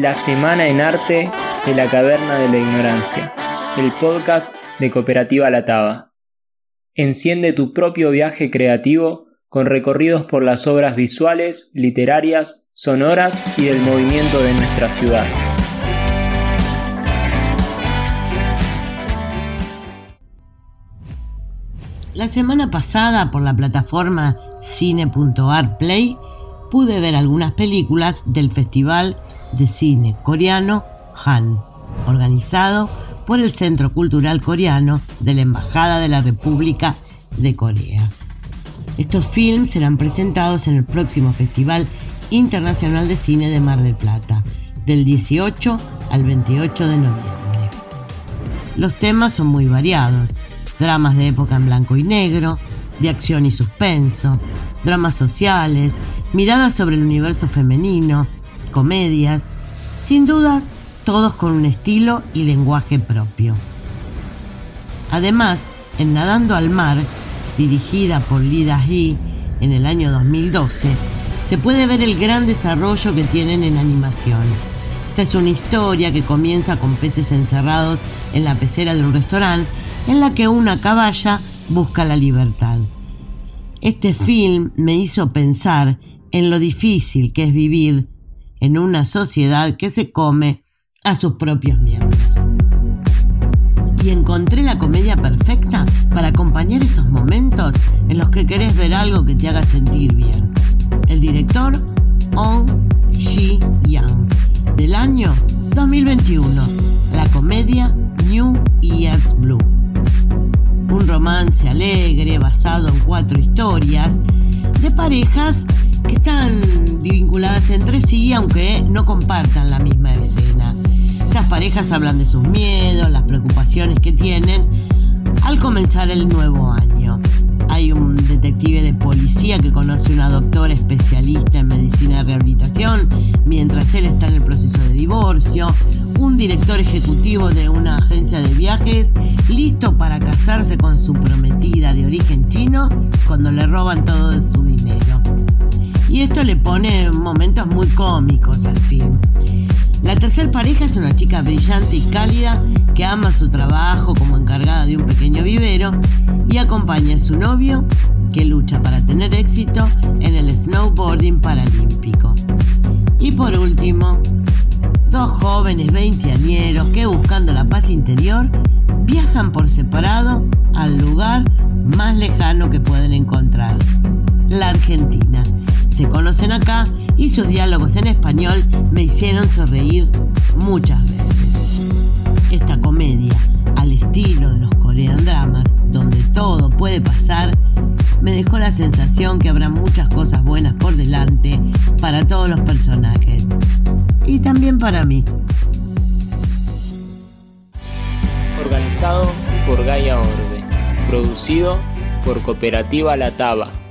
La Semana en Arte de la Caverna de la Ignorancia, el podcast de Cooperativa La Taba. Enciende tu propio viaje creativo con recorridos por las obras visuales, literarias, sonoras y del movimiento de nuestra ciudad. La semana pasada por la plataforma cine.ar Play pude ver algunas películas del Festival de Cine Coreano Han, organizado por el Centro Cultural Coreano de la Embajada de la República de Corea. Estos films serán presentados en el próximo Festival Internacional de Cine de Mar del Plata, del 18 al 28 de noviembre. Los temas son muy variados, dramas de época en blanco y negro, de acción y suspenso, dramas sociales, miradas sobre el universo femenino, comedias, sin dudas todos con un estilo y lenguaje propio. Además, en Nadando al Mar, dirigida por Lida Hee en el año 2012, se puede ver el gran desarrollo que tienen en animación. Esta es una historia que comienza con peces encerrados en la pecera de un restaurante en la que una caballa busca la libertad. Este film me hizo pensar en lo difícil que es vivir en una sociedad que se come a sus propios miembros. Y encontré la comedia perfecta para acompañar esos momentos en los que querés ver algo que te haga sentir bien. El director, On Shi Yang, del año 2021, la comedia New Year's Blue. Un romance alegre basado en cuatro historias de parejas están vinculadas entre sí aunque no compartan la misma escena. Estas parejas hablan de sus miedos, las preocupaciones que tienen al comenzar el nuevo año. Hay un detective de policía que conoce a una doctora especialista en medicina de rehabilitación mientras él está en el proceso de divorcio. Un director ejecutivo de una agencia de viajes listo para casarse con su prometida de origen chino cuando le roban todo su dinero. Y esto le pone momentos muy cómicos al film. La tercera pareja es una chica brillante y cálida que ama su trabajo como encargada de un pequeño vivero y acompaña a su novio que lucha para tener éxito en el snowboarding paralímpico. Y por último, dos jóvenes veinteañeros que buscando la paz interior viajan por separado al lugar más lejano que pueden encontrar, la Argentina se conocen acá y sus diálogos en español me hicieron sonreír muchas veces. Esta comedia, al estilo de los Korean dramas, donde todo puede pasar, me dejó la sensación que habrá muchas cosas buenas por delante para todos los personajes. Y también para mí. Organizado por Gaia Orbe. Producido por Cooperativa La Taba